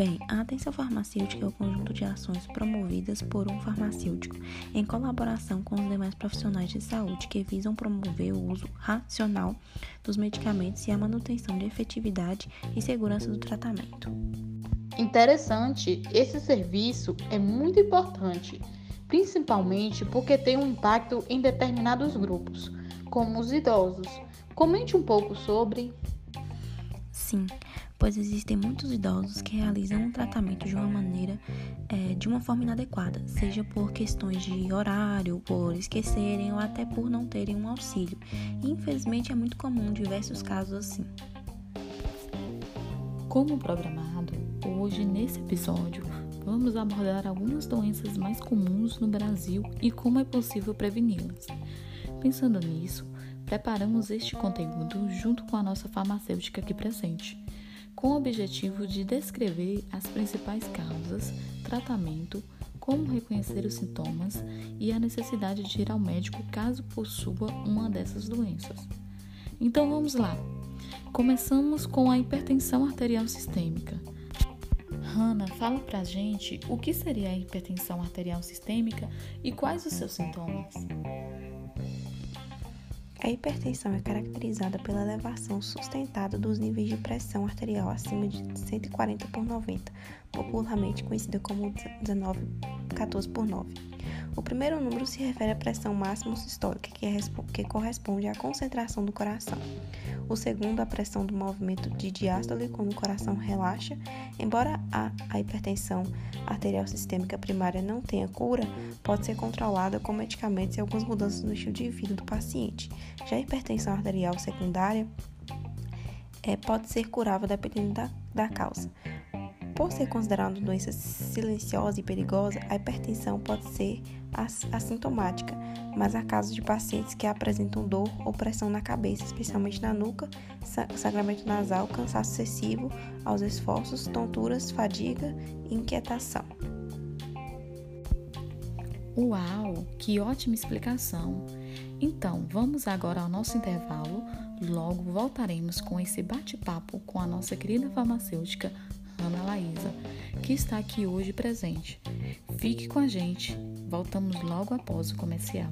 Bem, a atenção farmacêutica é o conjunto de ações promovidas por um farmacêutico em colaboração com os demais profissionais de saúde que visam promover o uso racional dos medicamentos e a manutenção de efetividade e segurança do tratamento. Interessante, esse serviço é muito importante, principalmente porque tem um impacto em determinados grupos, como os idosos. Comente um pouco sobre. Sim, pois existem muitos idosos que realizam um tratamento de uma maneira, é, de uma forma inadequada, seja por questões de horário, por esquecerem ou até por não terem um auxílio. E, infelizmente é muito comum diversos casos assim. Como programado, hoje nesse episódio vamos abordar algumas doenças mais comuns no Brasil e como é possível preveni-las. Pensando nisso, preparamos este conteúdo junto com a nossa farmacêutica aqui presente, com o objetivo de descrever as principais causas, tratamento, como reconhecer os sintomas e a necessidade de ir ao médico caso possua uma dessas doenças. Então vamos lá! Começamos com a hipertensão arterial sistêmica. Hanna, fala pra gente o que seria a hipertensão arterial sistêmica e quais os seus sintomas. A hipertensão é caracterizada pela elevação sustentada dos níveis de pressão arterial acima de 140 por 90, popularmente conhecida como 19 14 por 9. O primeiro número se refere à pressão máxima sistólica, que, é, que corresponde à concentração do coração. O segundo, à pressão do movimento de diástole, quando o coração relaxa. Embora a, a hipertensão arterial sistêmica primária não tenha cura, pode ser controlada com medicamentos e algumas mudanças no estilo de vida do paciente. Já a hipertensão arterial secundária é, pode ser curável dependendo da, da causa. Por ser considerada uma doença silenciosa e perigosa, a hipertensão pode ser assintomática, mas há casos de pacientes que apresentam dor ou pressão na cabeça, especialmente na nuca, sangramento nasal, cansaço excessivo aos esforços, tonturas, fadiga e inquietação. Uau, que ótima explicação! Então, vamos agora ao nosso intervalo. Logo voltaremos com esse bate-papo com a nossa querida farmacêutica Ana Laísa, que está aqui hoje presente. Fique com a gente, voltamos logo após o comercial.